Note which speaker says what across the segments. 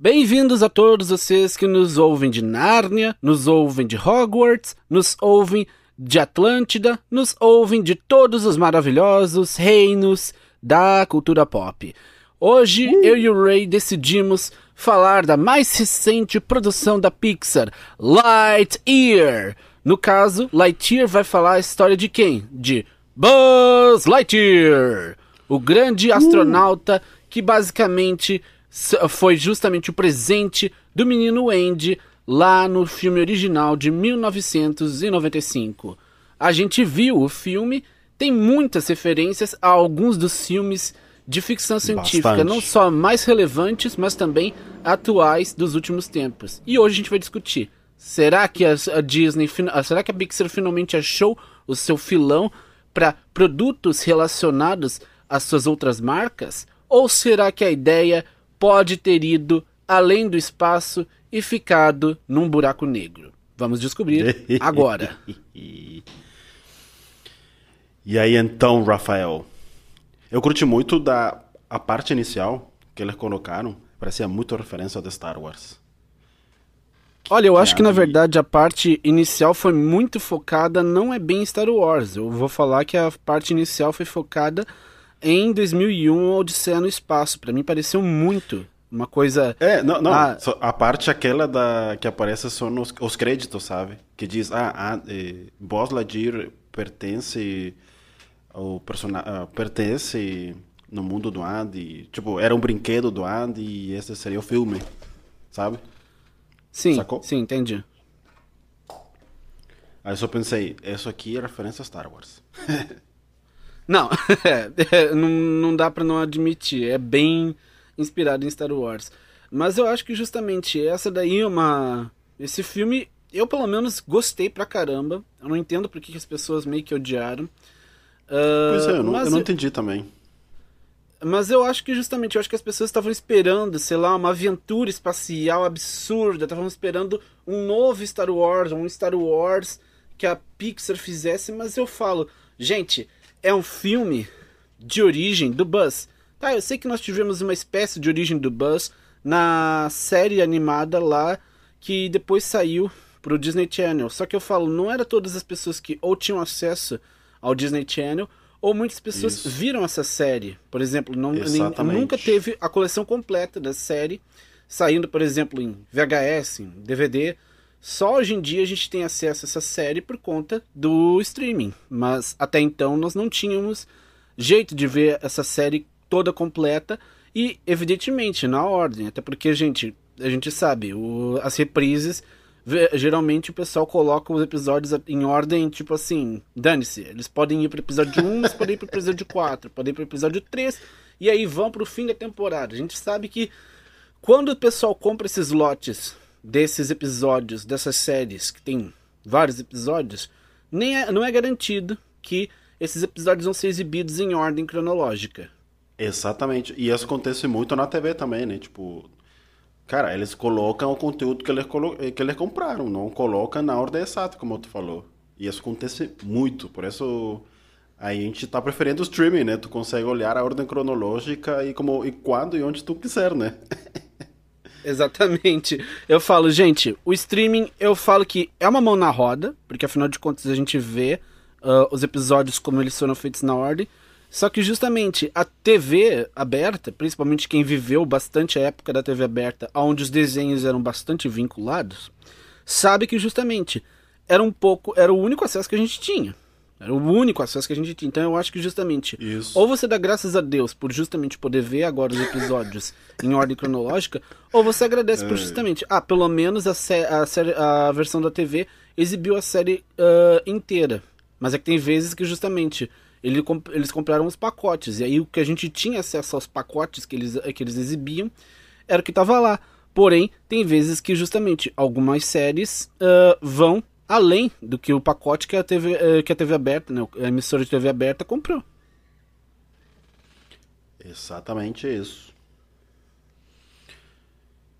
Speaker 1: Bem-vindos a todos vocês que nos ouvem de Nárnia, nos ouvem de Hogwarts, nos ouvem de Atlântida, nos ouvem de todos os maravilhosos reinos da cultura pop. Hoje
Speaker 2: Uh!
Speaker 1: eu e o Ray decidimos falar da mais recente produção da Pixar, Lightyear. No caso, Lightyear vai falar a história de quem? De Buzz Lightyear, o grande astronauta que basicamente foi justamente o presente do menino Andy lá no filme original de 1995. A gente viu o filme, tem muitas referências a alguns dos filmes de ficção científica,
Speaker 2: Bastante.
Speaker 1: não só mais relevantes, mas também atuais dos últimos tempos. E hoje a gente vai discutir. Será que a, Disney, será que a Pixar finalmente achou o seu filão para produtos relacionados às suas outras marcas? Ou será que a ideia pode ter ido além do espaço e ficado num buraco negro? Vamos descobrir agora.
Speaker 2: E aí então, Rafael? Eu curti muito da a parte inicial que eles colocaram. Parecia muito referência de Star Wars.
Speaker 1: Olha, eu acho que na verdade a parte inicial foi muito focada, não é bem Star Wars. Eu vou falar que a parte inicial foi focada em 2001, Odisseia no Espaço. Pra mim pareceu muito uma coisa.
Speaker 2: É, não, não.
Speaker 1: Ah.
Speaker 2: a parte aquela da que aparece só nos os créditos, sabe? Que diz, ah, ah eh, Buzz Lightyear pertence ao personagem, pertence no mundo do Andy. Tipo, era um brinquedo do Andy e esse seria o filme, sabe?
Speaker 1: Sim,
Speaker 2: Sacou?
Speaker 1: sim, entendi.
Speaker 2: Aí eu só pensei, isso aqui é referência a Star Wars.
Speaker 1: Não, é, não, não dá pra não admitir. É bem inspirado em Star Wars. Mas eu acho que justamente essa daí é uma. Esse filme, eu pelo menos gostei pra caramba. Eu não entendo por que as pessoas meio que odiaram. Ah,
Speaker 2: Pois é, eu não, eu não entendi também.
Speaker 1: Mas eu acho que justamente, eu acho que as pessoas estavam esperando, sei lá, uma aventura espacial absurda, estavam esperando um novo Star Wars, um Star Wars que a Pixar fizesse, mas eu falo, gente, é um filme de origem do Buzz. Tá, eu sei que nós tivemos uma espécie de origem do Buzz na série animada lá que depois saiu pro Disney Channel. Só que eu falo, não era todas as pessoas que ou tinham acesso ao Disney Channel ou muitas pessoas
Speaker 2: Isso.
Speaker 1: viram essa série. Por exemplo, não, nem- nunca teve a coleção completa da série saindo, por exemplo, em VHS, em DVD. Só hoje em dia a gente tem acesso a essa série por conta do streaming. Mas até então nós não tínhamos jeito de ver essa série toda completa e, evidentemente, na ordem. Até porque, gente, a gente sabe, o- as reprises, geralmente o pessoal coloca os episódios em ordem, tipo assim, dane-se. Eles podem ir pro episódio 1, eles podem ir pro episódio 4, podem ir pro episódio 3, e aí vão pro fim da temporada. A gente sabe que quando o pessoal compra esses lotes desses episódios, dessas séries, que tem vários episódios, nem é- não é garantido que esses episódios vão ser exibidos em ordem cronológica.
Speaker 2: Exatamente. E isso acontece muito na TV também, né? Tipo, cara, eles colocam o conteúdo que eles, que eles compraram, não colocam na ordem exata, como tu falou. E isso acontece muito, por isso a gente tá preferindo o streaming, né? Tu consegue olhar a ordem cronológica e como e quando e onde tu quiser, né?
Speaker 1: Exatamente. Eu falo, gente, o streaming, eu falo que é uma mão na roda, porque afinal de contas a gente vê ah, os episódios como eles foram feitos na ordem. Só que justamente a TV aberta, principalmente quem viveu bastante a época da TV aberta, onde os desenhos eram bastante vinculados, sabe que justamente era um pouco, era o único acesso que a gente tinha. Era o único acesso que a gente tinha. Então eu acho que justamente
Speaker 2: Isso.
Speaker 1: ou você dá graças a Deus por justamente poder ver agora os episódios em ordem cronológica, ou você agradece por justamente, ah, pelo menos a, a, a versão da TV exibiu a série ah, inteira. Mas é que tem vezes que justamente ele eles compraram os pacotes, e aí o que a gente tinha acesso aos pacotes que eles, que eles exibiam era o que estava lá. Porém, tem vezes que justamente algumas séries ah, vão além do que o pacote que a TV, eh, que a TV aberta, né, a emissora de TV aberta comprou.
Speaker 2: Exatamente isso.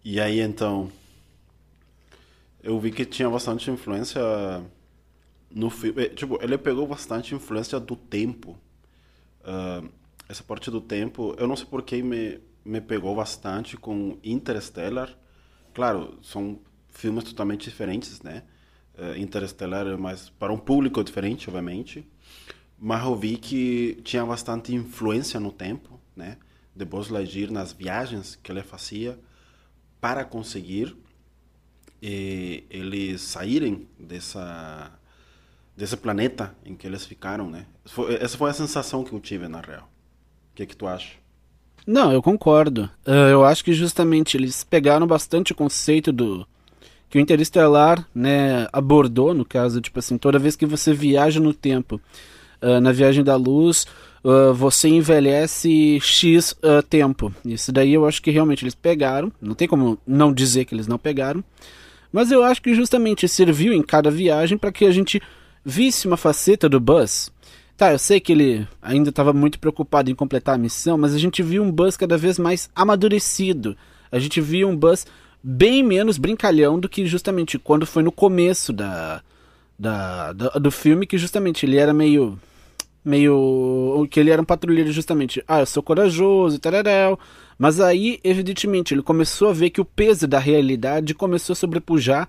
Speaker 2: E aí então, eu vi que tinha bastante influência no filme. eh, Tipo, ele pegou bastante influência do tempo. Ah, essa parte do tempo, eu não sei por que me, me pegou bastante com Interstellar. Claro, são filmes totalmente diferentes, né? Uh, Interstellar é mais para um público diferente, obviamente. Mas eu vi que tinha bastante influência no tempo, né? De Lightyear nas viagens que ele fazia para conseguir eh, eles saírem dessa desse planeta em que eles ficaram, né? Essa foi a sensação que eu tive na real. O que é que tu acha?
Speaker 1: Não, eu concordo. Uh, eu acho que justamente eles pegaram bastante o conceito do que o Interestelar, né, abordou, no caso, tipo assim, toda vez que você viaja no tempo, uh, na viagem da luz, uh, você envelhece X tempo. Isso daí eu acho que realmente eles pegaram, não tem como não dizer que eles não pegaram, mas eu acho que justamente serviu em cada viagem para que a gente visse uma faceta do Buzz. Tá, eu sei que ele ainda estava muito preocupado em completar a missão, mas a gente viu um Buzz cada vez mais amadurecido. A gente viu um Buzz bem menos brincalhão do que justamente quando foi no começo da, da, da do filme, que justamente ele era meio meio que ele era um patrulheiro justamente, ah, eu sou corajoso, tararel. Mas aí, evidentemente, ele começou a ver que o peso da realidade começou a sobrepujar.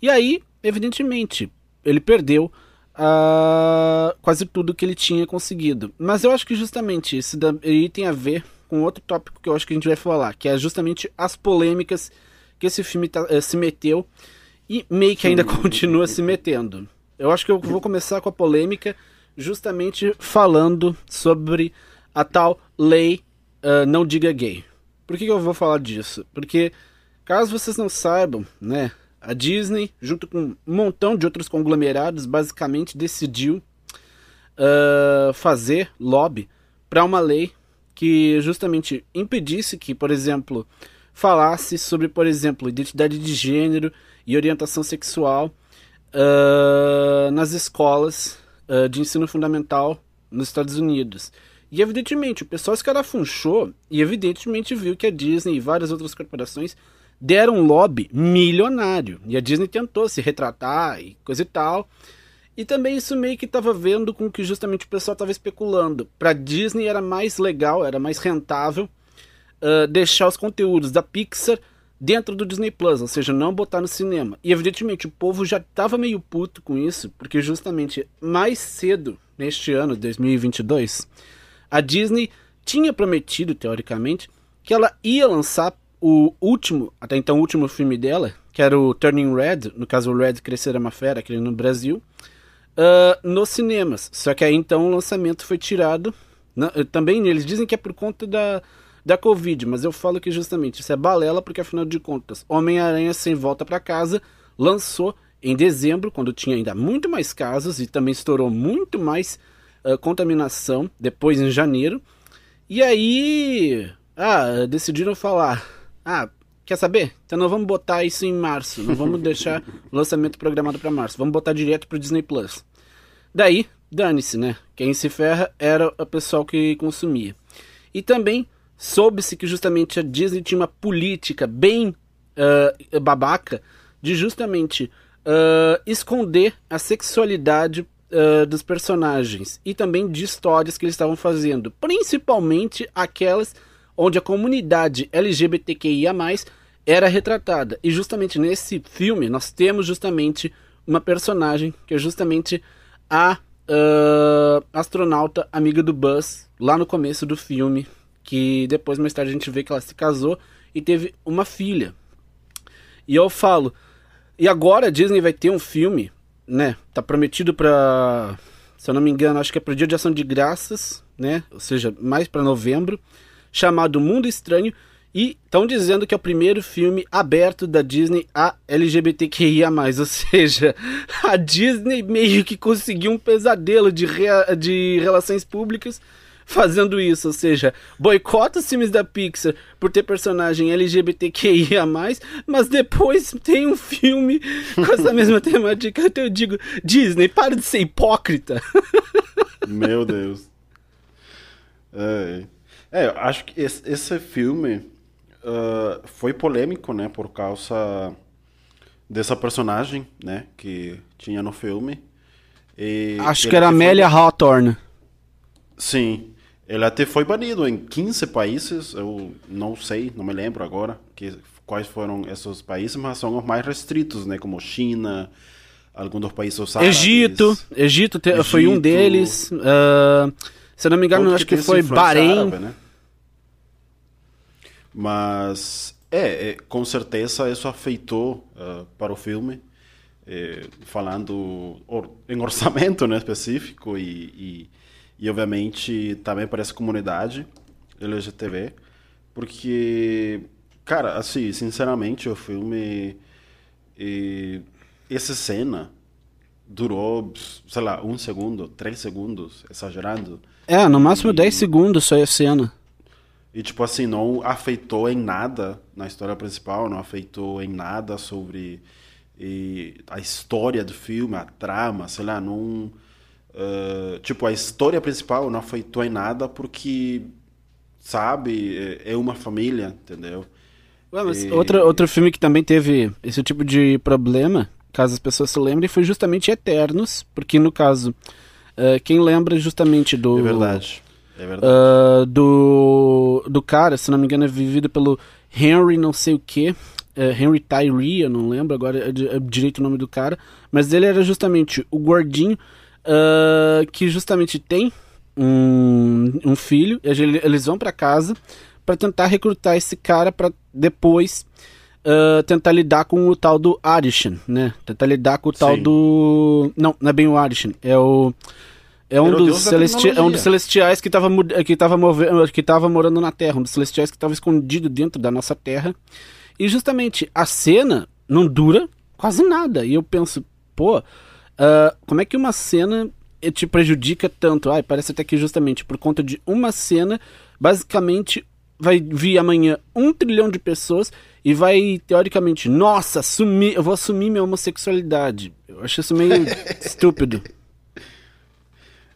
Speaker 1: E aí, evidentemente, ele perdeu uh, quase tudo que ele tinha conseguido. Mas eu acho que justamente isso daí tem a ver com outro tópico que eu acho que a gente vai falar, que é justamente as polêmicas que esse filme tá, uh, se meteu e meio que ainda continua se metendo. Eu acho que eu vou começar com a polêmica justamente falando sobre a tal lei uh, não diga gay. Por que, que eu vou falar disso? Porque caso vocês não saibam, né, a Disney, junto com um montão de outros conglomerados, basicamente decidiu uh, fazer lobby para uma lei que justamente impedisse que, por exemplo, falasse sobre, por exemplo, identidade de gênero e orientação sexual uh, nas escolas uh, de ensino fundamental nos Estados Unidos. E evidentemente o pessoal escarafunchou e evidentemente viu que a Disney e várias outras corporações deram um lobby milionário. E a Disney tentou se retratar e coisa e tal. E também isso meio que estava vendo com que justamente o pessoal estava especulando. Para Disney era mais legal, era mais rentável uh, deixar os conteúdos da Pixar dentro do Disney Plus, ou seja, não botar no cinema. E evidentemente o povo já estava meio puto com isso, porque justamente mais cedo neste ano, 2022, a Disney tinha prometido, teoricamente, que ela ia lançar o último, até então o último filme dela, que era o Turning Red, no caso o Red Crescer é uma Fera, aquele no Brasil, uh, nos cinemas. Só que aí então o lançamento foi tirado. também eles dizem que é por conta da, da Covid, mas eu falo que justamente isso é balela, porque afinal de contas, Homem-Aranha Sem Volta para Casa lançou em dezembro, quando tinha ainda muito mais casos e também estourou muito mais uh, contaminação, depois em janeiro. E aí, ah, decidiram falar ah, quer saber? Então não vamos botar isso em março. Não vamos deixar o lançamento programado para março. Vamos botar direto pro Disney Plus. Daí, dane-se, né? Quem se ferra era o pessoal que consumia. E também soube-se que justamente a Disney tinha uma política bem uh, babaca de justamente uh, esconder a sexualidade uh, dos personagens e também de histórias que eles estavam fazendo, principalmente aquelas onde a comunidade LGBTQIA+, era retratada. E justamente nesse filme nós temos justamente uma personagem que é justamente a uh, astronauta amiga do Buzz, lá no começo do filme, que depois mais tarde a gente vê que ela se casou e teve uma filha. E eu falo, e agora a Disney vai ter um filme, né? Tá prometido para, se eu não me engano, acho que é pro Dia de Ação de Graças, né? Ou seja, mais para novembro chamado Mundo Estranho e estão dizendo que é o primeiro filme aberto da Disney a LGBTQIA+, ou seja, a Disney meio que conseguiu um pesadelo de, rea de relações públicas fazendo isso, ou seja, boicota os filmes da Pixar por ter personagem LGBTQIA+, mas depois tem um filme com essa mesma temática, então eu digo, Disney, para de ser hipócrita.
Speaker 2: Meu Deus. É... É, eu acho que esse, esse filme uh, foi polêmico, né, por causa dessa personagem, né, que tinha no filme.
Speaker 1: E acho que era Amélia foi... Hawthorne.
Speaker 2: Sim. Ele até foi banido em 15 países, eu não sei, não me lembro agora que, quais foram esses países, mas são os mais restritos, né? Como China, alguns dos países árabes.
Speaker 1: Egito, Egito, te, Egito, foi um deles. Uh, se não me engano, acho que, que foi Bahrein. Árabe, né?
Speaker 2: Mas, é, é, com certeza isso afetou uh, para o filme, é, falando or, em orçamento né, específico e, e e obviamente também para essa comunidade LGTB, porque, cara, assim, sinceramente, o filme. E, essa cena durou, sei lá, um segundo, três segundos, exagerando.
Speaker 1: É, no máximo e, 10 segundos só a cena.
Speaker 2: E, tipo assim, não afetou em nada na história principal, não afetou em nada sobre e, a história do filme, a trama, sei lá, não Uh, tipo, a história principal não afetou em nada porque, sabe, é, é uma família, entendeu?
Speaker 1: Ué, mas e... outro, outro filme que também teve esse tipo de problema, caso as pessoas se lembrem, foi justamente Eternos, porque no caso, uh, quem lembra justamente do...
Speaker 2: É verdade, é verdade.
Speaker 1: Uh, do, do cara, se não me engano, é vivido pelo Henry não sei o que, Henry Tyree, eu não lembro agora é direito o nome do cara, mas ele era justamente o gordinho uh, que justamente tem um, um filho, eles vão para casa para tentar recrutar esse cara para depois uh, tentar lidar com o tal do Arishan, né? Tentar lidar com o tal Sim. do. Não, não é bem o Arishan, é o. É um, dos celesti... é um dos celestiais que estava que tava que tava morando na Terra, um dos celestiais que estava escondido dentro da nossa Terra. E justamente a cena não dura quase nada. E eu penso, pô, Uh, como é que uma cena eh, te prejudica tanto? Ai, parece até que justamente por conta de uma cena, basicamente vai vir amanhã um trilhão de pessoas e vai, teoricamente, nossa, assumir, eu vou assumir minha homossexualidade. Eu acho isso meio estúpido.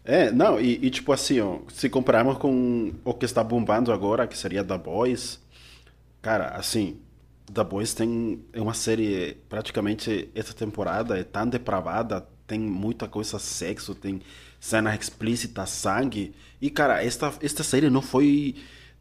Speaker 2: É, não, e, e, tipo assim, ó, se compararmos com o que está bombando agora, que seria The Boys, cara, assim, The Boys tem é uma série, praticamente, essa temporada é tão depravada, tem muita coisa sexo, tem cena explícita, sangue. E, cara, esta, esta série não foi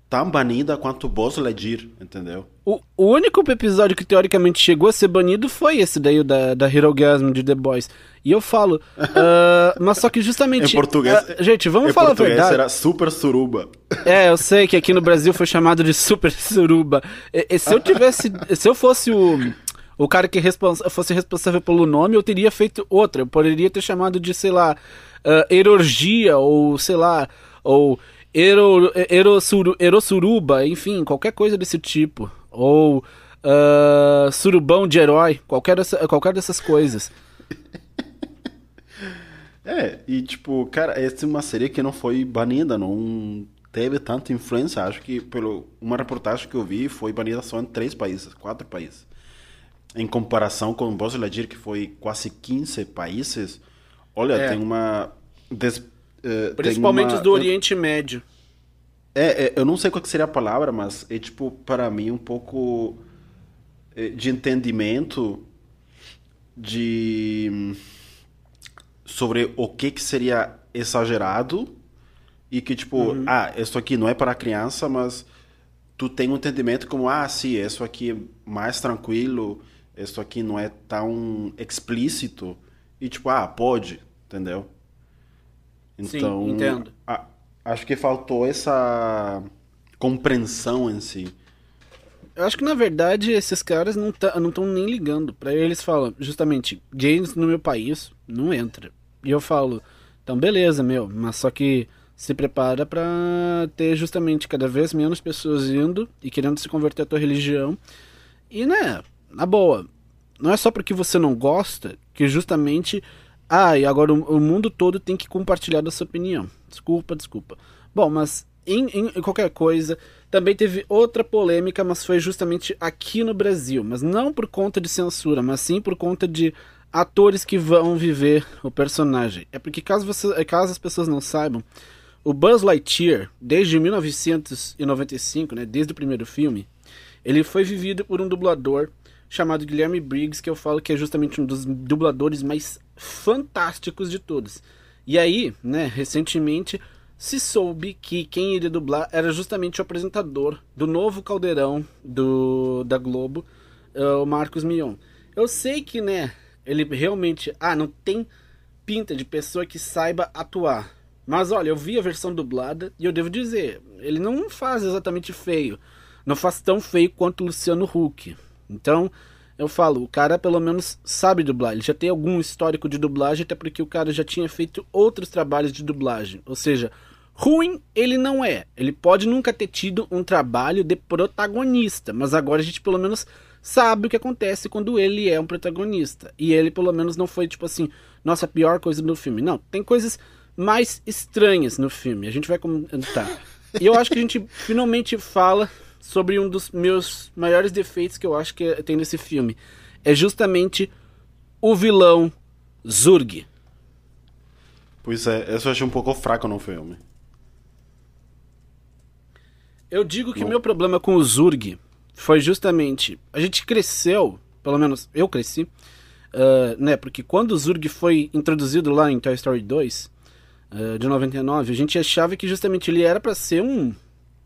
Speaker 2: tão banida quanto Boss Lightyear, entendeu?
Speaker 1: O, o único episódio que teoricamente chegou a ser banido foi esse daí da, da Hero Gasm de The Boys. E eu falo, uh, mas só que justamente.
Speaker 2: em português.
Speaker 1: Uh, gente, vamos falar a verdade.
Speaker 2: era Super Suruba.
Speaker 1: É, eu sei que aqui no Brasil foi chamado de Super Suruba. E, e se eu tivesse. se eu fosse o o cara que fosse responsável pelo nome, eu teria feito outra. Eu poderia ter chamado de, sei lá, uh, Erorgia, ou sei lá, ou Ero, Erosuru, enfim, qualquer coisa desse tipo. Ou uh, Surubão de Herói, qualquer, dessa, qualquer dessas coisas.
Speaker 2: É, e tipo, cara, essa é uma série que não foi banida, não teve tanta influência. Acho que, pelo uma reportagem que eu vi, foi banida só em três países, quatro países em comparação com o Boss Lightyear, que foi quase 15 países, olha, é. tem uma... Des,
Speaker 1: uh, Principalmente tem uma, os do Oriente Médio.
Speaker 2: É, é, eu não sei qual seria a palavra, mas é tipo, para mim, um pouco eh, de entendimento de sobre o que, que seria exagerado e que tipo, uhum. ah, isso aqui não é para criança, mas tu tem um entendimento como, ah, sim, isso aqui é mais tranquilo, isso aqui não é tão explícito e tipo, ah, pode, entendeu?
Speaker 1: Então, Sim, entendo.
Speaker 2: A, acho que faltou essa compreensão em si.
Speaker 1: Eu acho que na verdade esses caras não estão tá, nem ligando. Para eles falam, justamente, games no meu país não entra. E eu falo, então beleza, meu, mas só que se prepara para ter justamente cada vez menos pessoas indo e querendo se converter à tua religião. E né, na boa, não é só porque você não gosta que justamente. Ah, e agora o, o mundo todo tem que compartilhar da sua opinião. Desculpa, desculpa. Bom, mas em, em, em, qualquer coisa, também teve outra polêmica, mas foi justamente aqui no Brasil. Mas não por conta de censura, mas sim por conta de atores que vão viver o personagem. É porque, caso, você, caso as pessoas não saibam, o Buzz Lightyear, desde 1995, né, desde o primeiro filme, ele foi vivido por um dublador chamado Guilherme Briggs, que eu falo que é justamente um dos dubladores mais fantásticos de todos. E aí, né, recentemente se soube que quem iria dublar era justamente o apresentador do novo caldeirão do, da Globo, uh, o Marcos Mion. Eu sei que, né, ele realmente. Ah, não tem pinta de pessoa que saiba atuar. Mas olha, eu vi a versão dublada e eu devo dizer, ele não faz exatamente feio. Não faz tão feio quanto o Luciano Huck. Então, eu falo, o cara pelo menos sabe dublar. Ele já tem algum histórico de dublagem, até porque o cara já tinha feito outros trabalhos de dublagem. Ou seja, ruim ele não é. Ele pode nunca ter tido um trabalho de protagonista, mas agora a gente pelo menos sabe o que acontece quando ele é um protagonista. E ele pelo menos não foi tipo assim, nossa, a pior coisa do filme. Não, tem coisas mais estranhas no filme. A gente vai comentar. E eu acho que a gente finalmente fala sobre um dos meus maiores defeitos que eu acho que tem nesse filme. É justamente o vilão Zurg.
Speaker 2: Pois é, isso eu achei um pouco fraco no filme.
Speaker 1: Eu digo que o meu problema com o Zurg foi justamente. A gente cresceu, pelo menos eu cresci, uh, né? Porque quando o Zurg foi introduzido lá em Toy Story 2, uh, de 99, a gente achava que justamente ele era para ser um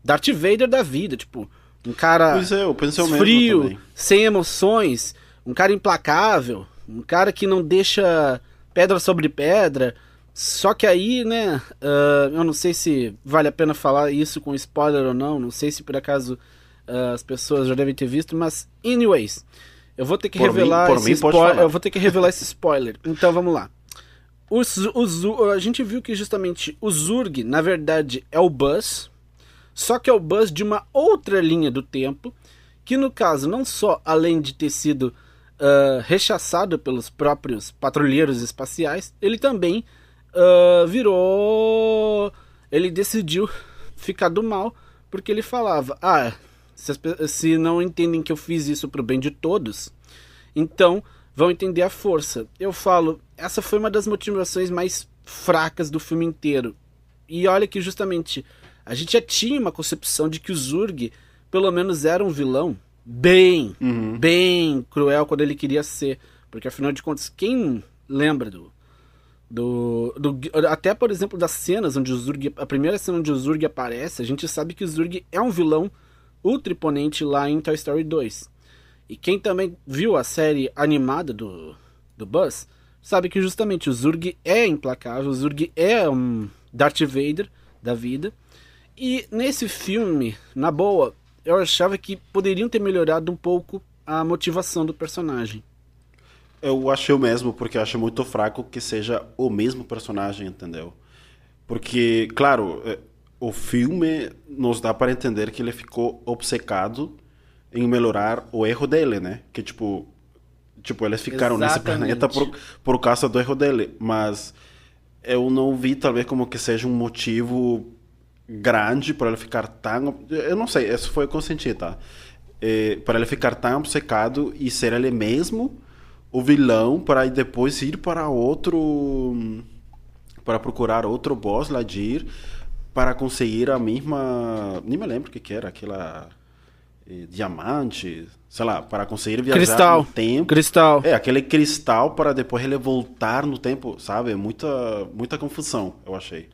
Speaker 1: Darth Vader da vida, tipo, um cara
Speaker 2: pois é, eu pensei
Speaker 1: frio, sem emoções, um cara implacável, um cara que não deixa pedra sobre pedra. Só que aí, né, uh, eu não sei se vale a pena falar isso com spoiler ou não, não sei se por acaso uh, as pessoas já devem ter visto, mas anyways, eu vou ter que por revelar
Speaker 2: mim,
Speaker 1: esse spoiler, eu vou ter que revelar esse spoiler. Então vamos lá. O, o, a gente viu que justamente o Zurg, na verdade, é o Buzz, só que é o Buzz de uma outra linha do tempo, que no caso, não só além de ter sido uh, rechaçado pelos próprios patrulheiros espaciais, ele também uh, virou. Ele decidiu ficar do mal, porque ele falava: Ah, se, as, se não entendem que eu fiz isso pro bem de todos, então vão entender a força. Eu falo, essa foi uma das motivações mais fracas do filme inteiro. E olha que justamente a gente já tinha uma concepção de que o Zurg pelo menos era um vilão bem, uhum. bem cruel quando ele queria ser. Porque afinal de contas, quem lembra do, do, do, até por exemplo das cenas onde o Zurg a primeira cena onde o Zurg aparece a gente sabe que o Zurg é um vilão ultra imponente lá em Toy Story 2 e quem também viu a série animada do, do Buzz sabe que justamente o Zurg é implacável, o Zurg é um Darth Vader da vida. E nesse filme, na boa, eu achava que poderiam ter melhorado um pouco a motivação do personagem.
Speaker 2: Eu achei o mesmo, porque eu acho muito fraco que seja o mesmo personagem, entendeu? Porque, claro, é, o filme nos dá para entender que ele ficou obcecado em melhorar o erro dele, né? Que tipo, tipo eles ficaram Exatamente. nesse planeta por, por causa do erro dele, mas eu não vi talvez como que seja um motivo grande para ele ficar tão, eu não sei, isso foi o que eu senti, tá? É, para ele ficar tão obcecado e ser ele mesmo o vilão para depois ir para outro para procurar outro boss Ladir para conseguir a mesma nem me lembro o que, que era aquela diamante, sei lá, para conseguir viajar
Speaker 1: cristal.
Speaker 2: no tempo.
Speaker 1: Cristal.
Speaker 2: É, aquele cristal para depois ele voltar no tempo, sabe? Muita, muita confusão, eu achei.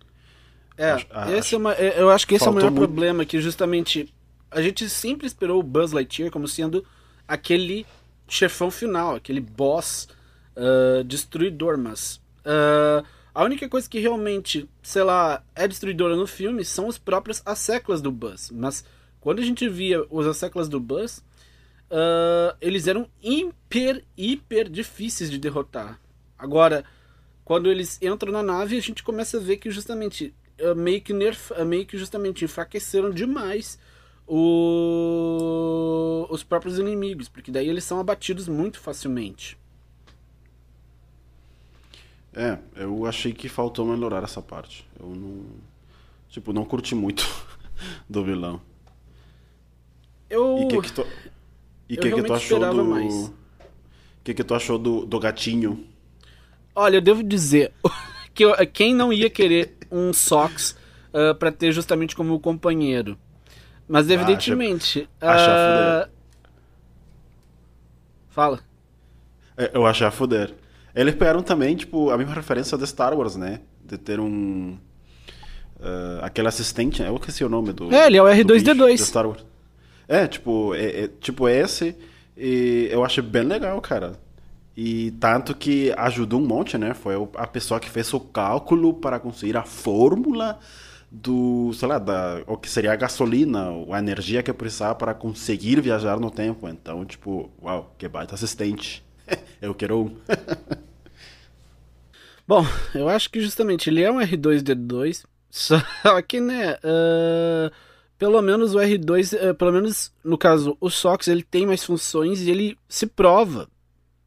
Speaker 1: É, acho, esse acho, é uma, é, eu acho que esse é o maior muito... problema, que justamente a gente sempre esperou o Buzz Lightyear como sendo aquele chefão final, aquele boss uh, destruidor, mas uh, a única coisa que realmente, sei lá, é destruidora no filme são os próprios as do Buzz, mas quando a gente via os seclas do Buzz, uh, eles eram hiper, hiper difíceis de derrotar. Agora, quando eles entram na nave, a gente começa a ver que justamente meio, que nerf, meio que justamente enfraqueceram demais o... os próprios inimigos, porque daí eles são abatidos muito facilmente.
Speaker 2: É, eu achei que faltou melhorar essa parte. Eu não. Tipo, não curti muito do vilão.
Speaker 1: Eu.
Speaker 2: E o que, que tu, e que, que tu achou do. O que, que tu achou do, do gatinho?
Speaker 1: Olha, eu devo dizer que eu, quem não ia querer um Sox uh, ah, para ter justamente como companheiro. Mas evidentemente.
Speaker 2: Ah, uh...
Speaker 1: Fala.
Speaker 2: É, eu achei a Eles pegaram também, tipo, a mesma referência de Star Wars, né? De ter um. Uh, aquele assistente, eu esqueci o nome do.
Speaker 1: É, ele é o R2D2.
Speaker 2: Star Wars. É, tipo, é, é, tipo esse. E eu achei bem legal, cara. E tanto que ajudou um monte, né? Foi a pessoa que fez o cálculo para conseguir a fórmula do, sei lá, da, o que seria a gasolina, a energia que eu precisava para conseguir viajar no tempo. Então, tipo, uau, que baita assistente. eu quero um.
Speaker 1: Bom, eu acho que justamente ele é um R2D2, só que, né, uh, pelo menos o R2, uh, pelo menos no caso, o SOX, ele tem mais funções e ele se prova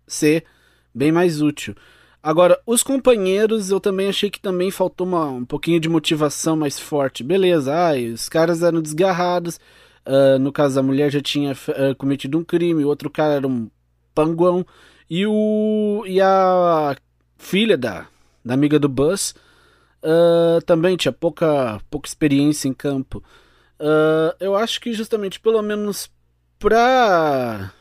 Speaker 1: ser bem mais útil. Agora, os companheiros, eu também achei que também faltou uma, um pouquinho de motivação mais forte. Beleza, ai, os caras eram desgarrados. Uh, no caso, a mulher já tinha uh, cometido um crime, o outro cara era um panguão. E, o, e a filha da, da amiga do Buzz uh, também tinha pouca, pouca experiência em campo. eu acho que justamente, pelo menos pra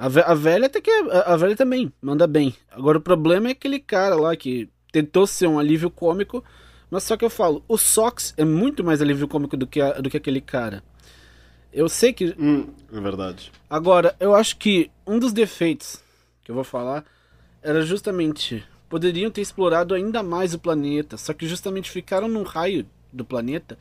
Speaker 1: a, a velha até que. É, a, velha também manda bem. Agora o problema é aquele cara lá que tentou ser um alívio cômico. Mas só que eu falo, o Sox é muito mais alívio cômico do que, a, do que aquele cara. Eu sei que.
Speaker 2: Hum, é verdade.
Speaker 1: Agora, eu acho que um dos defeitos que eu vou falar era justamente. Poderiam ter explorado ainda mais o planeta. Só que justamente ficaram num raio do planeta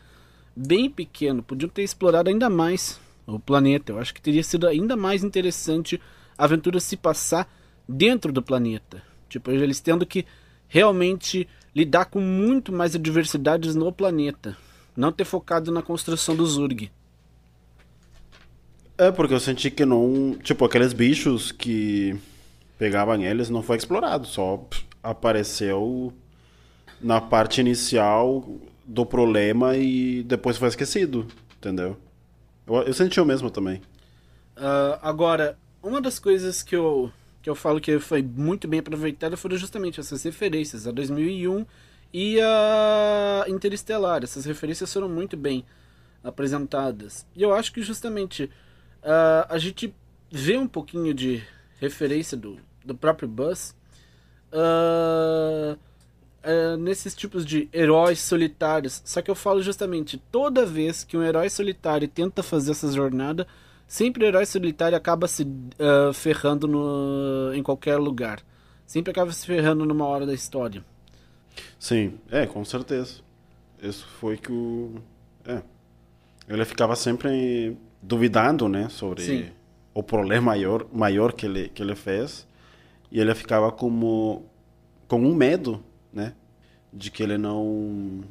Speaker 1: bem pequeno. Podiam ter explorado ainda mais o planeta. Eu acho que teria sido ainda mais interessante a aventura se passar dentro do planeta. Tipo, eles tendo que realmente lidar com muito mais adversidades no planeta. Não ter focado na construção do Zurg.
Speaker 2: É, porque eu senti que não. Tipo, aqueles bichos que pegavam eles não foi explorado, só apareceu na parte inicial do problema e depois foi esquecido, entendeu? Eu, senti o mesmo também.
Speaker 1: Uh, agora, uma das coisas que eu, que eu falo que foi muito bem aproveitada foram justamente essas referências a 2001 e a Interestelar. Essas referências foram muito bem apresentadas. E eu acho que justamente uh, a gente vê um pouquinho de referência do, do próprio Buzz. Uh, uh, nesses tipos de heróis solitários. Só que eu falo justamente, toda vez que um herói solitário tenta fazer essa jornada, sempre o herói solitário acaba se uh, ferrando no, em qualquer lugar. Sempre acaba se ferrando numa hora da história.
Speaker 2: Sim, é, com certeza. Isso foi que o. É. Ele ficava sempre duvidando, né, sobre Sim. o problema maior, maior que ele, que ele fez. E ele ficava como com um medo né? De que ele não.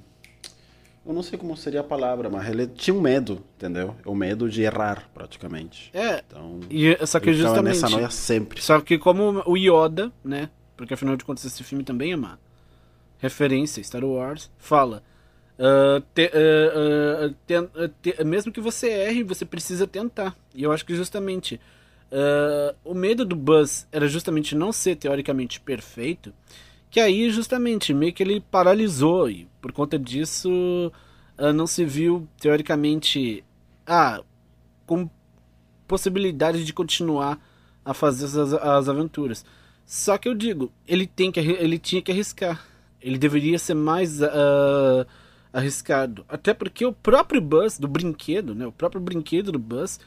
Speaker 2: Eu não sei como seria a palavra, mas ele tinha um medo, entendeu? O medo de errar, praticamente.
Speaker 1: É. Então, e, só que justamente.
Speaker 2: nessa noia sempre.
Speaker 1: Só que como o Yoda, né? Porque afinal de contas esse filme também é uma referência, Star Wars, fala. Uh, te, uh, uh, te, te, mesmo que você erre, você precisa tentar. E eu acho que justamente o medo do Buzz era justamente não ser teoricamente perfeito. Que aí, justamente, meio que ele paralisou e por conta disso uh, não se viu, teoricamente, ah, com possibilidade de continuar a fazer as, as aventuras. Só que eu digo, ele, tem que, ele tinha que arriscar. Ele deveria ser mais uh, arriscado. Até porque o próprio Buzz, do brinquedo, né? O próprio brinquedo do Buzz,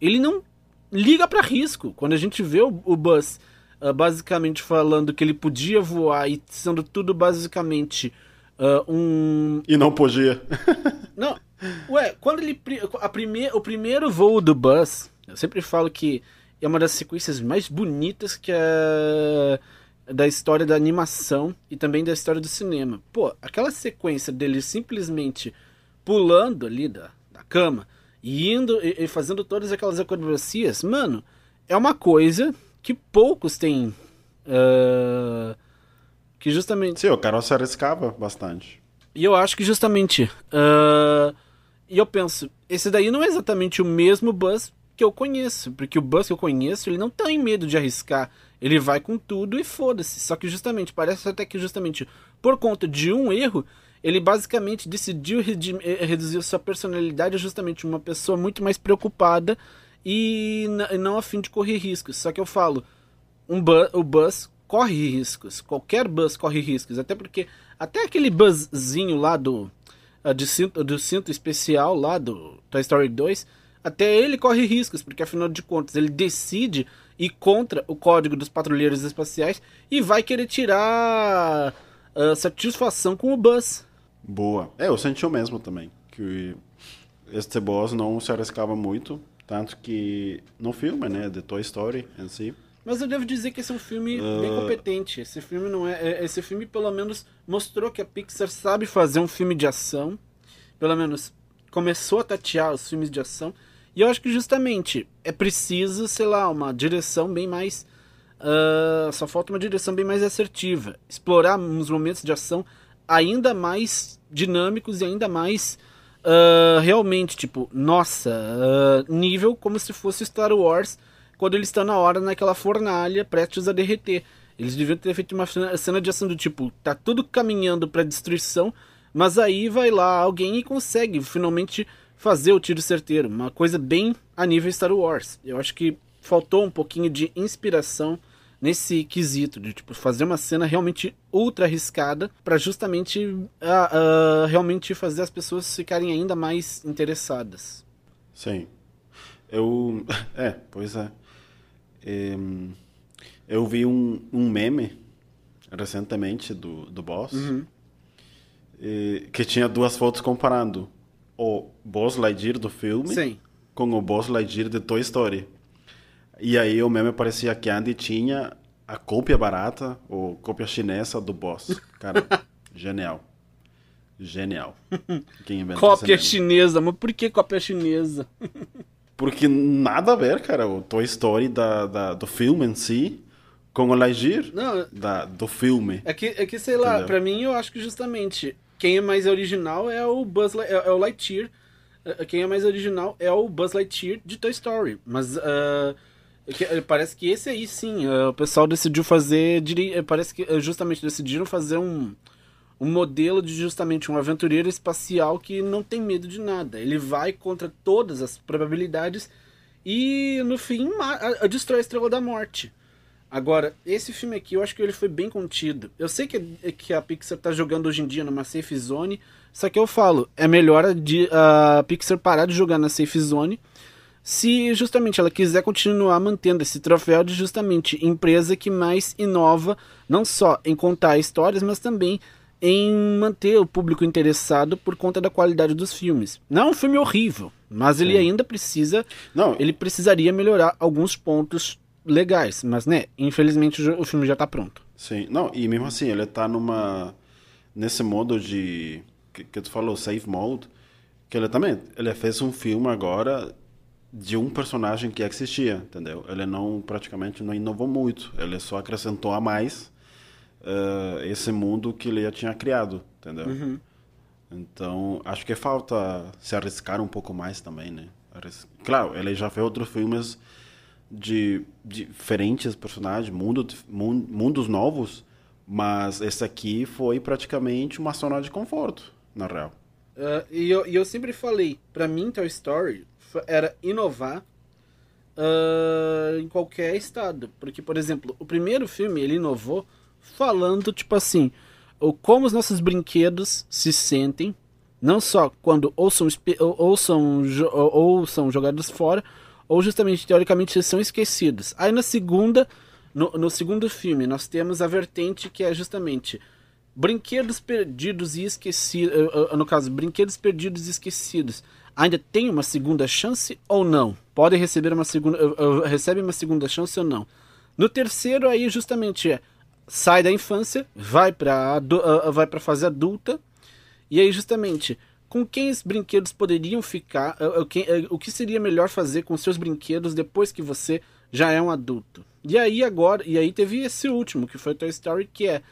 Speaker 1: ele não liga para risco. Quando a gente vê o, o Buzz uh, basicamente falando que ele podia voar e sendo tudo basicamente uh, um.
Speaker 2: E não podia.
Speaker 1: não. Ué, quando ele. A prime, o primeiro voo do Buzz, eu sempre falo que é uma das sequências mais bonitas que é da história da animação e também da história do cinema. Pô, aquela sequência dele simplesmente pulando ali da, da cama e indo e, e fazendo todas aquelas acrobacias, mano, é uma coisa que poucos têm. Uh, que justamente.
Speaker 2: Sim, o cara se arriscava bastante.
Speaker 1: E eu acho que justamente. Uh, e eu penso, esse daí não é exatamente o mesmo Buzz que eu conheço. Porque o Buzz que eu conheço, ele não tem medo de arriscar. Ele vai com tudo e foda-se. Só que justamente, parece até que justamente por conta de um erro, ele basicamente decidiu reduzir sua personalidade a justamente uma pessoa muito mais preocupada e não a fim de correr riscos. Só que eu falo, um bu o Buzz corre riscos. Qualquer Buzz corre riscos. Até porque, até aquele Buzzzinho lá do, uh, de cinto, do cinto especial lá do Toy Story 2, até ele corre riscos, porque afinal de contas ele decide ir contra o código dos patrulheiros espaciais e vai querer tirar uh, satisfação com o Buzz.
Speaker 2: Boa. É, eu senti o mesmo também. Que este boss não se arriscava muito. Tanto que no filme, né, de Toy Story em si.
Speaker 1: Mas eu devo dizer que esse é um filme uh... bem competente. Esse filme não é, é. Esse filme, pelo menos, mostrou que a Pixar sabe fazer um filme de ação. Pelo menos começou a tatear os filmes de ação. E eu acho que justamente é preciso, sei lá, uma direção bem mais. Uh, só falta uma direção bem mais assertiva. Explorar uns momentos de ação ainda mais dinâmicos e ainda mais uh, realmente, tipo, nossa, uh, nível como se fosse Star Wars quando eles estão na hora naquela fornalha prestes a derreter. Eles deviam ter feito uma cena de ação do tipo, tá tudo caminhando para destruição, mas aí vai lá alguém e consegue finalmente fazer o tiro certeiro. Uma coisa bem a nível Star Wars. Eu acho que faltou um pouquinho de inspiração nesse quesito de tipo fazer uma cena realmente ultra arriscada para justamente uh, uh, realmente fazer as pessoas ficarem ainda mais interessadas.
Speaker 2: Sim. Eu é, pois é. é eu vi um, um meme recentemente do, do Boss uhum. que tinha duas fotos comparando o Boss Lightyear do filme
Speaker 1: Sim.
Speaker 2: com o Boss Lightyear de Toy Story. E aí o meme parecia que a Andy tinha a cópia barata ou cópia chinesa do Boss. Cara, genial. Genial.
Speaker 1: Quem cópia chinesa, mas por que cópia chinesa?
Speaker 2: Porque nada a ver, cara. O Toy Story da, da do filme em si com o Lightyear Não, da, do filme.
Speaker 1: É que, é que sei lá, pra mim eu acho que justamente quem é mais original é o Buzz é, é o Lightyear. É, quem é mais original é o Buzz Lightyear de Toy Story. Mas uh, Parece que esse aí sim, o pessoal decidiu fazer. Parece que justamente decidiram fazer um, um modelo de justamente um aventureiro espacial que não tem medo de nada. Ele vai contra todas as probabilidades e no fim destrói a Estrela da Morte. Agora, esse filme aqui eu acho que ele foi bem contido. Eu sei que, que a Pixar tá jogando hoje em dia numa safe zone, só que eu falo, é melhor a, a Pixar parar de jogar na safe zone se justamente ela quiser continuar mantendo esse troféu de justamente empresa que mais inova, não só em contar histórias, mas também em manter o público interessado por conta da qualidade dos filmes. Não é um filme horrível, mas Sim. ele ainda precisa, não, ele precisaria melhorar alguns pontos legais, mas né, infelizmente o filme já está pronto.
Speaker 2: Sim, não, e mesmo assim, ele está numa nesse modo de que, que tu falou, save mode, que ele também, ele fez um filme agora de um personagem que existia, entendeu? Ele não praticamente não inovou muito, ele só acrescentou a mais uh, esse mundo que ele já tinha criado, entendeu? Uhum. Então acho que falta se arriscar um pouco mais também, né? Claro, ele já fez outros filmes de, de diferentes personagens, mundo, mundos novos, mas esse aqui foi praticamente uma zona de conforto, na real.
Speaker 1: Uh, e, eu, e eu sempre falei, para mim Toy Story era inovar uh, em qualquer estado. Porque, por exemplo, o primeiro filme ele inovou falando, tipo assim, como os nossos brinquedos se sentem, não só quando ou são, ou são, ou são jogados fora, ou justamente, teoricamente, são esquecidos. Aí na segunda, no, no segundo filme, nós temos a vertente que é justamente brinquedos perdidos e esquecidos, no caso, brinquedos perdidos e esquecidos ainda tem uma segunda chance ou não? Podem receber uma segunda, recebe uma segunda chance ou não? No terceiro aí justamente é sai da infância, vai para uh, vai para fase adulta e aí justamente com quem os brinquedos poderiam ficar, uh, o que seria melhor fazer com seus brinquedos depois que você já é um adulto. E aí agora, e aí teve esse último, que foi Toy Story, que é,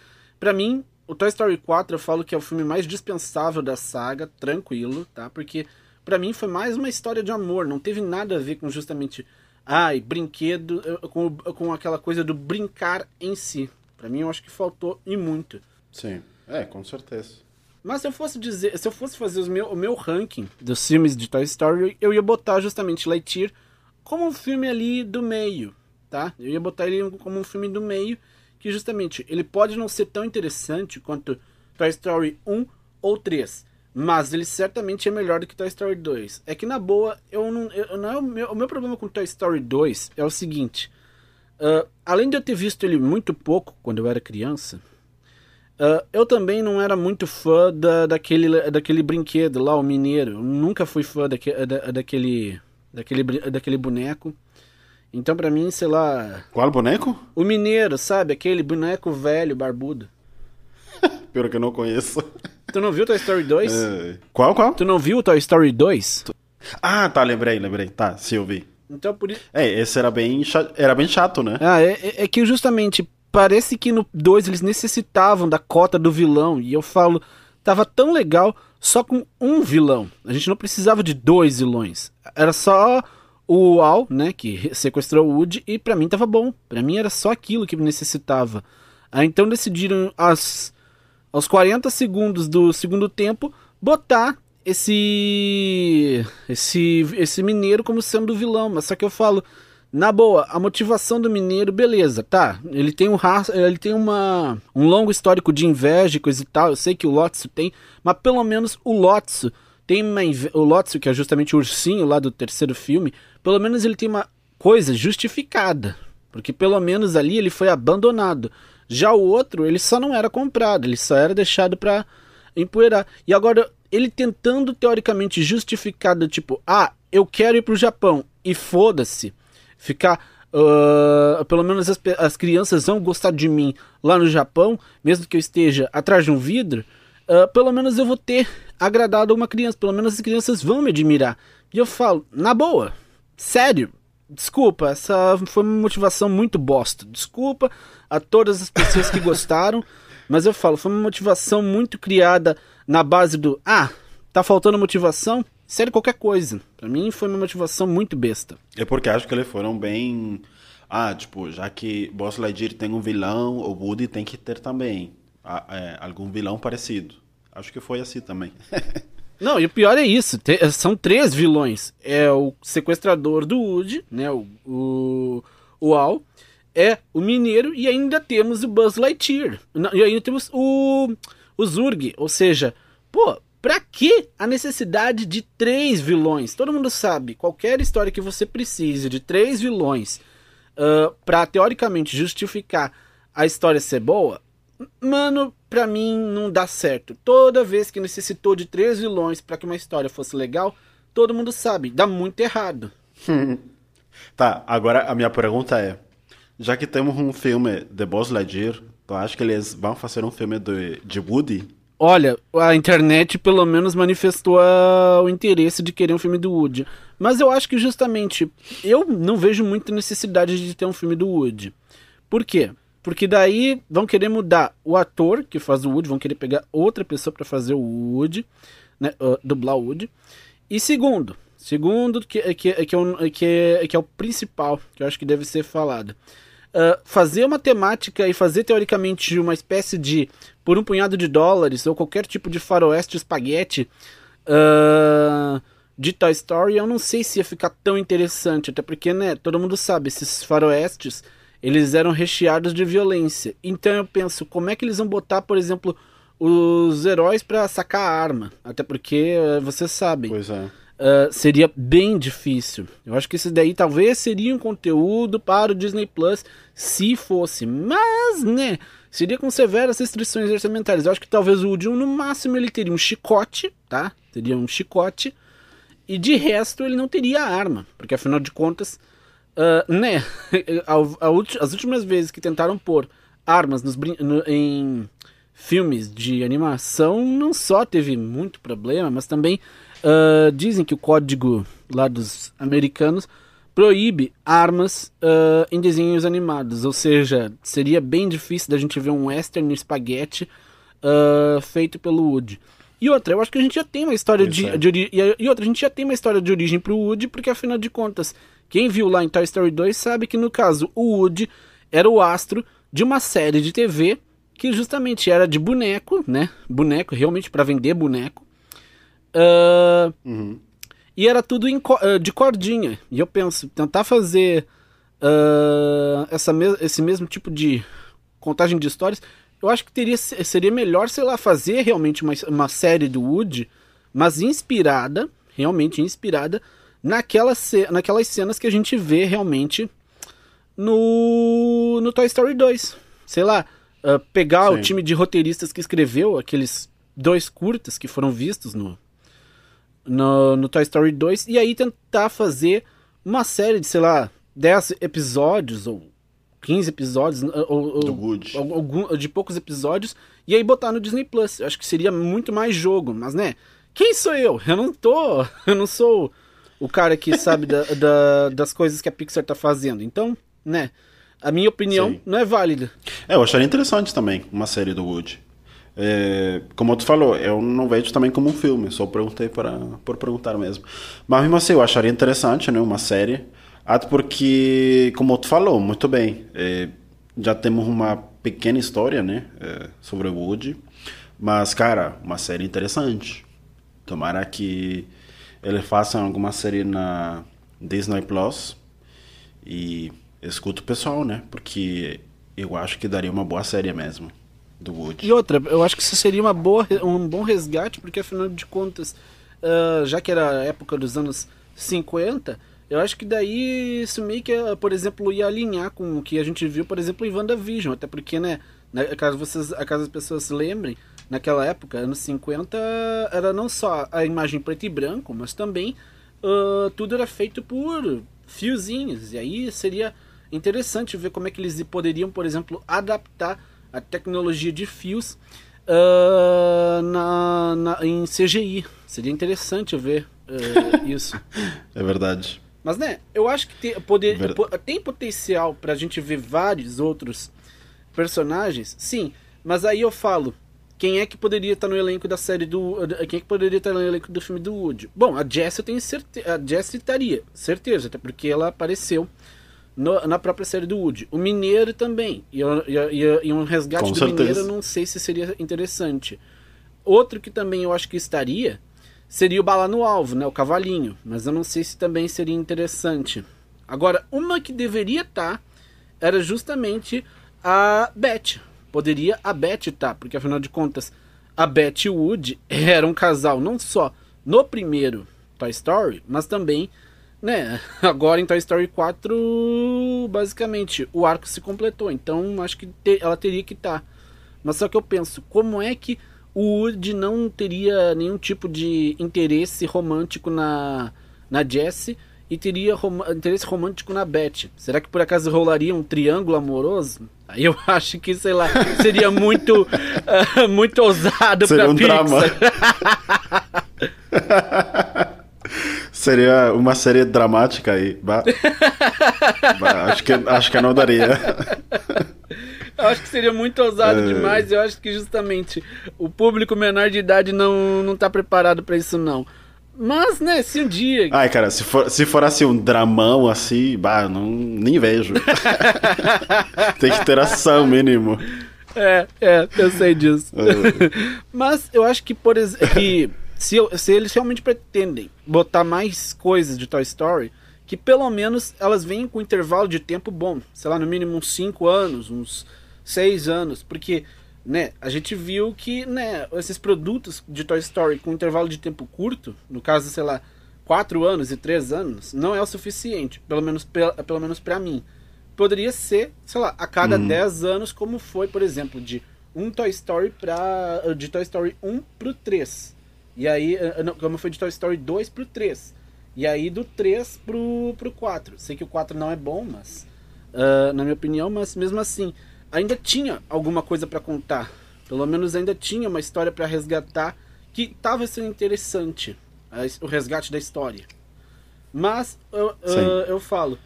Speaker 1: para mim, o Toy Story 4 eu falo que é o filme mais dispensável da saga, tranquilo, tá? Porque para mim foi mais uma história de amor, não teve nada a ver com justamente ai, brinquedo, eh, com, com aquela coisa do brincar em si. Para mim eu acho que faltou e muito.
Speaker 2: Sim, é, com certeza.
Speaker 1: Mas se eu fosse dizer, se eu fosse fazer os meu, o meu ranking dos filmes de Toy Story, eu ia botar justamente Lightyear como um filme ali do meio, tá? Eu ia botar ele como um filme do meio, que justamente ele pode não ser tão interessante quanto Toy Story 1 ou 3, mas ele certamente é melhor do que Toy Story 2. É que na boa, eu não, eu, não é o, meu, o meu problema com Toy Story 2 é o seguinte: uh, além de eu ter visto ele muito pouco quando eu era criança, uh, eu também não era muito fã da, daquele, daquele brinquedo lá, o Mineiro. Eu nunca fui fã daque, da, daquele, daquele, daquele boneco. Então, pra mim, sei lá.
Speaker 2: Qual boneco?
Speaker 1: O Mineiro, sabe? Aquele boneco velho, barbudo.
Speaker 2: Pior que eu não conheço.
Speaker 1: Tu não viu Toy Story 2?
Speaker 2: É. Qual, qual?
Speaker 1: Tu não viu Toy Story 2?
Speaker 2: Ah, tá, lembrei, lembrei. Tá, sim, eu vi.
Speaker 1: Então, por isso.
Speaker 2: É, esse era bem, era bem chato, né?
Speaker 1: Ah, é, é- é que justamente parece que no 2 eles necessitavam da cota do vilão. E eu falo, tava tão legal só com um vilão. A gente não precisava de dois vilões. Era só o Al, né, que sequestrou o Woody, e pra mim tava bom. Pra mim era só aquilo que necessitava. Aí então decidiram as, aos 40 segundos do segundo tempo botar esse esse esse mineiro como sendo o vilão, mas só que eu falo na boa, a motivação do mineiro, beleza, tá? Ele tem um ele tem uma um longo histórico de inveja e coisa e tal. Eu sei que o Lotso tem, mas pelo menos o Lotso tem uma o Lotso que é justamente o ursinho lá do terceiro filme, pelo menos ele tem uma coisa justificada, porque pelo menos ali ele foi abandonado. Já o outro, ele só não era comprado, ele só era deixado pra empoeirar. E agora, ele tentando teoricamente justificar do tipo, ah, eu quero ir pro Japão e foda-se, ficar. ah, pelo menos as, as crianças vão gostar de mim lá no Japão, mesmo que eu esteja atrás de um vidro. ah, pelo menos eu vou ter agradado uma criança, pelo menos as crianças vão me admirar. E eu falo, na boa, sério, desculpa, essa foi uma motivação muito bosta. Desculpa a todas as pessoas que gostaram, mas eu falo, foi uma motivação muito criada na base do ah, tá faltando motivação? Sério, qualquer coisa. Pra mim foi uma motivação muito besta.
Speaker 2: É porque acho que eles foram bem. Ah, tipo, já que Boss Lightyear tem um vilão, o Woody tem que ter também ah, é, algum vilão parecido. Acho que foi assim também.
Speaker 1: Não, e o pior é isso, te- são três vilões. É o sequestrador do Woody, né, o, o, o Al, é o Mineiro e ainda temos o Buzz Lightyear. E ainda temos o, o Zurg, ou seja, pô, pra que a necessidade de três vilões? Todo mundo sabe, qualquer história que você precise de três vilões ah, pra teoricamente justificar a história ser boa, Mano, pra mim não dá certo. Toda vez que necessitou de três vilões pra que uma história fosse legal, todo mundo sabe, dá muito errado.
Speaker 2: Tá, agora a minha pergunta é: já que temos um filme de Boss Lightyear, tu acha que eles vão fazer um filme de, de Woody?
Speaker 1: Olha, a internet pelo menos manifestou o interesse de querer um filme do Woody. Mas eu acho que justamente eu não vejo muita necessidade de ter um filme do Woody. Por quê? Porque daí vão querer mudar o ator que faz o Woody, vão querer pegar outra pessoa pra fazer o Woody, né, ah, dublar o Woody. E segundo, segundo que, que, que, é o, que, é, que é o principal, que eu acho que deve ser falado. Uh, fazer uma temática e fazer teoricamente uma espécie de por um punhado de dólares ou qualquer tipo de faroeste espaguete uh, de Toy Story, eu não sei se ia ficar tão interessante, até porque, né, todo mundo sabe, esses faroestes, eles eram recheados de violência. Então eu penso, como é que eles vão botar, por exemplo, os heróis pra sacar a arma? Até porque, uh, vocês sabem,
Speaker 2: Pois é.
Speaker 1: Uh, seria bem difícil. Eu acho que esse daí talvez seria um conteúdo para o Disney Plus, se fosse. Mas, né, seria com severas restrições orçamentárias. Eu acho que talvez o Woody, no máximo, ele teria um chicote, tá? Teria um chicote. E de resto, ele não teria arma. Porque afinal de contas, uh, né, a- a as últimas vezes que tentaram pôr armas nos no- em filmes de animação, não só teve muito problema, mas também ah, dizem que o código lá dos americanos proíbe armas ah, em desenhos animados, ou seja, seria bem difícil da gente ver um western espaguete ah, feito pelo Woody. E outra, eu acho que a gente já tem uma história de,
Speaker 2: é.
Speaker 1: de ori- e outra, a gente já tem uma história de origem pro Woody, porque afinal de contas, quem viu lá em Toy Story 2 sabe que no caso o Woody era o astro de uma série de TV que justamente era de boneco, né? Boneco, realmente para vender boneco. Ah,
Speaker 2: Uhum.
Speaker 1: e era tudo co- ah, de cordinha. E eu penso, tentar fazer ah, essa mes- esse mesmo tipo de contagem de histórias, eu acho que teria, seria melhor, sei lá, fazer realmente uma, uma série do Woody, mas inspirada, realmente inspirada, naquela, naquelas cenas que a gente vê realmente no, no Toy Story 2. Sei lá, uh, pegar Sim. o time de roteiristas que escreveu aqueles dois curtas que foram vistos no, no, no Toy Story 2 e aí tentar fazer uma série de, sei lá, 10 episódios ou 15 episódios ou, ou, ou, de poucos episódios e aí botar no Disney Plus. Eu acho que seria muito mais jogo, mas né, quem sou eu? Eu não tô, eu não sou o cara que sabe da, da, das coisas que a Pixar tá fazendo. Então, né, a minha opinião Sim. não é válida.
Speaker 2: É, eu acharia interessante também uma série do Woody. É, como tu falou, eu não vejo também como um filme, só perguntei para, por perguntar mesmo. Mas mesmo assim, eu acharia interessante né, uma série, até porque, como tu falou, muito bem, é, já temos uma pequena história né, é, sobre o Woody, mas, cara, uma série interessante. Tomara que eles façam alguma série na Disney Plus e escuta o pessoal, né? Porque eu acho que daria uma boa série mesmo do Woody.
Speaker 1: E outra, eu acho que isso seria uma boa, um bom resgate, porque afinal de contas, uh, já que era a época dos anos 50, eu acho que daí isso meio que, por exemplo, ia alinhar com o que a gente viu, por exemplo, em WandaVision, até porque, né, caso, vocês, caso as pessoas se lembrem, naquela época, anos 50, era não só a imagem preto e branco, mas também uh, tudo era feito por fiozinhos, e aí seria interessante ver como é que eles poderiam, por exemplo, adaptar a tecnologia de fios uh, na, na, em CGI. Seria interessante ver uh, isso.
Speaker 2: É verdade.
Speaker 1: Mas, né, eu acho que tem, poder, tem potencial pra gente ver vários outros personagens, sim. Mas aí eu falo, quem é que poderia estar no elenco da série do. Quem é que poderia estar no elenco do filme do Woody? Bom, a Jessie eu tenho certeza. A Jessie estaria, certeza, até porque ela apareceu no, na própria série do Woody. O Mineiro também. E, e, e um resgate Com do certeza. Mineiro eu não sei se seria interessante. Outro que também eu acho que estaria seria o Bala no Alvo, né? O Cavalinho. Mas eu não sei se também seria interessante. Agora, uma que deveria estar era justamente a Beth. Poderia a Beth estar, porque afinal de contas, a Beth e o eram um casal não só no primeiro Toy Story, mas também né, agora em Toy Story 4, basicamente, o arco se completou. Então, acho que te, ela teria que estar. Tá. Mas só que eu penso, como é que o Woody não teria nenhum tipo de interesse romântico na, na Jessie e teria rom interesse romântico na Beth? Será que por acaso rolaria um triângulo amoroso? Aí eu acho que, sei lá, seria muito, uh, muito ousado seria pra um Pixar. drama.
Speaker 2: Seria uma série dramática aí. Bah. bah, acho, que, acho que não daria.
Speaker 1: Eu acho que seria muito ousado é... demais. Eu acho que justamente o público menor de idade não, não tá preparado para isso, não. Mas, né, se um dia.
Speaker 2: Ai, cara, se for, se for assim um dramão assim, bah, não, nem vejo. Tem que ter ação mínimo.
Speaker 1: É, é, eu sei disso. É. Mas eu acho que, por exemplo se, se eles realmente pretendem botar mais coisas de Toy Story, que pelo menos elas venham com um intervalo de tempo bom, sei lá, no mínimo uns 5 anos, uns 6 anos, porque né, a gente viu que né, esses produtos de Toy Story com intervalo de tempo curto, no caso, sei lá, 4 anos e 3 anos, não é o suficiente, pelo menos, pelo menos para mim. Poderia ser, sei lá, a cada hum. 10 anos, como foi, por exemplo, de um Toy Story para de Toy Story 1 pro 3. E aí, eh, não, como foi de Toy Story 2 pro 3. E aí do 3 pro, pro 4. Sei que o 4 não é bom, mas. Uh, na minha opinião, mas mesmo assim, ainda tinha alguma coisa para contar. Pelo menos ainda tinha uma história para resgatar que tava sendo interessante. o resgate da história. Mas eu, uh, eu falo.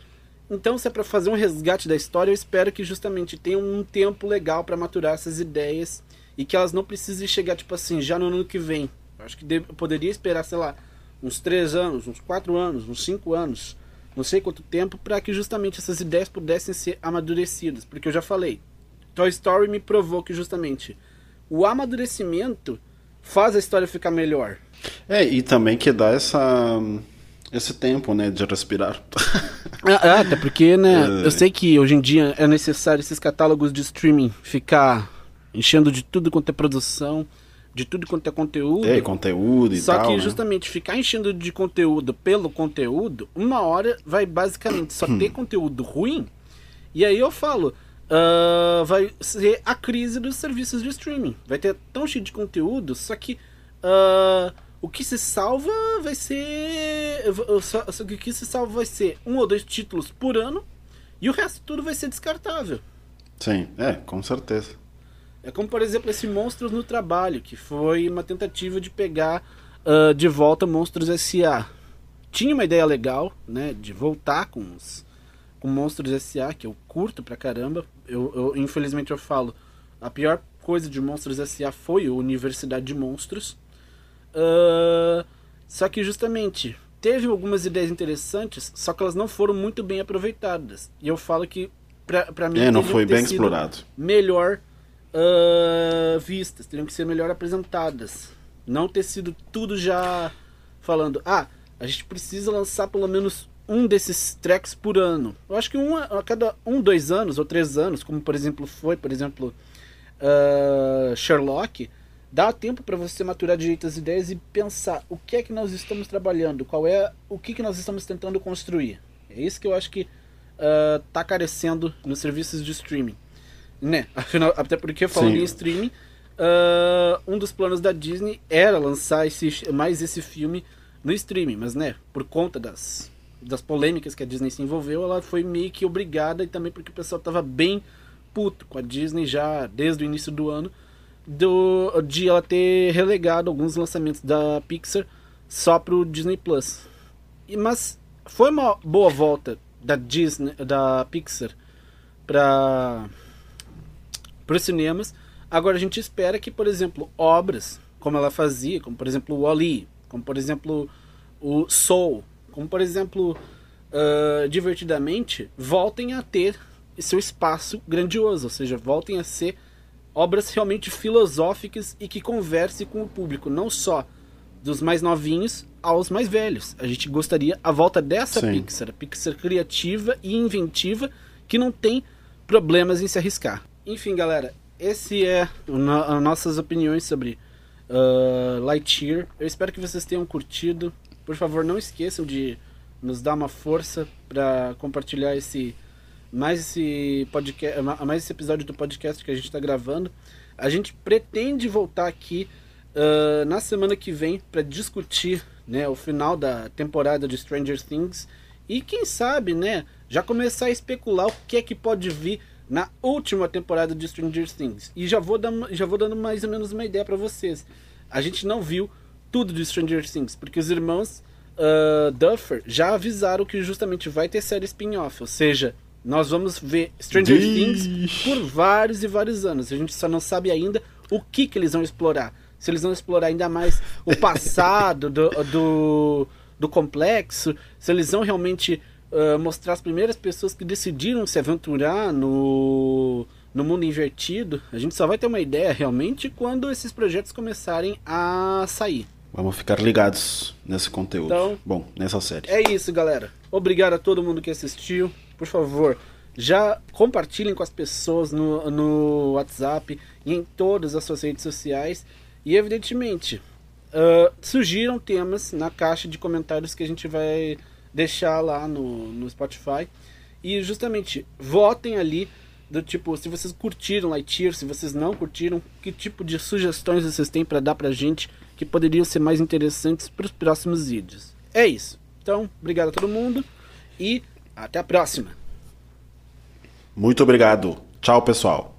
Speaker 1: Então, se é para fazer um resgate da história, eu espero que justamente tenha um tempo legal para maturar essas ideias e que elas não precisem chegar, tipo assim, já no ano que vem. Acho que deve, poderia esperar, sei lá, uns três anos, uns quatro anos, uns cinco anos, não sei quanto tempo, para que justamente essas ideias pudessem ser amadurecidas. Porque eu já falei, Toy Story me provou que justamente o amadurecimento faz a história ficar melhor.
Speaker 2: É, e também que dá essa, esse tempo, né, de respirar.
Speaker 1: Ah, até porque, né? Eu sei que hoje em dia é necessário esses catálogos de streaming ficar enchendo de tudo quanto é produção, de tudo quanto é conteúdo.
Speaker 2: É, conteúdo e
Speaker 1: Só
Speaker 2: tal.
Speaker 1: que
Speaker 2: né?
Speaker 1: justamente ficar enchendo de conteúdo pelo conteúdo, uma hora vai basicamente só ter conteúdo ruim. E aí eu falo, ah, vai ser a crise dos serviços de streaming. Vai ter tão cheio de conteúdo, só que ah, o que se salva vai ser. Só, só que o que se salva vai ser um ou dois títulos por ano e o resto tudo vai ser descartável.
Speaker 2: Sim, é, com certeza.
Speaker 1: É como, por exemplo, esse Monstros no Trabalho, que foi uma tentativa de pegar ah, de volta Monstros S.A. Tinha uma ideia legal, né, de voltar com os com Monstros S.A., que eu curto pra caramba. Eu, eu- infelizmente eu falo, a pior coisa de Monstros S.A. foi a Universidade de Monstros. Ah, só que justamente teve algumas ideias interessantes, só que elas não foram muito bem aproveitadas. E eu falo que pra, pra mim
Speaker 2: É, não foi bem explorado.
Speaker 1: melhor ah, vistas, teriam que ser melhor apresentadas. Não ter sido tudo já falando, ah, a gente precisa lançar pelo menos um desses tracks por ano. Eu acho que um a cada um, dois anos ou três anos, como por exemplo foi, por exemplo, ah, Sherlock, dá tempo para você maturar direito as ideias e pensar o que é que nós estamos trabalhando, qual é o que, que nós estamos tentando construir. É isso que eu acho que ah, tá carecendo nos serviços de streaming. Né? Afinal, até porque falando
Speaker 2: Sim.
Speaker 1: em streaming, ah, um dos planos da Disney era lançar esse, mais esse filme no streaming, mas né, por conta das, das polêmicas que a Disney se envolveu, ela foi meio que obrigada e também porque o pessoal tava bem puto com a Disney já desde o início do ano do, de ela ter relegado alguns lançamentos da Pixar só pro Disney Plus. E, mas foi uma boa volta da Disney, da Pixar para os cinemas. Agora a gente espera que, por exemplo, obras como ela fazia, como por exemplo o Wall-E, como por exemplo o Soul, como por exemplo ah, Divertidamente, voltem a ter seu espaço grandioso, ou seja, voltem a ser obras realmente filosóficas e que converse com o público, não só dos mais novinhos aos mais velhos. A gente gostaria a volta dessa
Speaker 2: Sim.
Speaker 1: Pixar, a Pixar criativa e inventiva que não tem problemas em se arriscar. Enfim, galera, esse é no- nossas opiniões sobre ah, Lightyear. Eu espero que vocês tenham curtido. Por favor, não esqueçam de nos dar uma força para compartilhar esse mais esse podcast, mais esse episódio do podcast que a gente está gravando. A gente pretende voltar aqui ah, na semana que vem para discutir, né, o final da temporada de Stranger Things e quem sabe, né, já começar a especular o que é que pode vir na última temporada de Stranger Things. E já vou já vou dando mais ou menos uma ideia para vocês. A gente não viu tudo de Stranger Things porque os irmãos ah, Duffer já avisaram que justamente vai ter série spin-off, ou seja, nós vamos ver Stranger. Things por vários e vários anos. A gente só não sabe ainda o que, que eles vão explorar. Se eles vão explorar ainda mais o passado do, do, do complexo, se eles vão realmente ah, mostrar as primeiras pessoas que decidiram se aventurar no, no mundo invertido. A gente só vai ter uma ideia realmente quando esses projetos começarem a sair.
Speaker 2: Vamos ficar ligados nesse conteúdo.
Speaker 1: Então-
Speaker 2: Bom, nessa série.
Speaker 1: É isso, galera. Obrigado a todo mundo que assistiu. Por favor, já compartilhem com as pessoas no, no WhatsApp e em todas as suas redes sociais. E, evidentemente, sugiram temas na caixa de comentários que a gente vai deixar lá no, no Spotify. E, justamente, votem ali do tipo, se vocês curtiram Lightyear, se vocês não curtiram, que tipo de sugestões vocês têm para dar pra gente que poderiam ser mais interessantes para os próximos vídeos. É isso. Então, obrigado a todo mundo e até a próxima.
Speaker 2: Muito obrigado. Tchau, pessoal.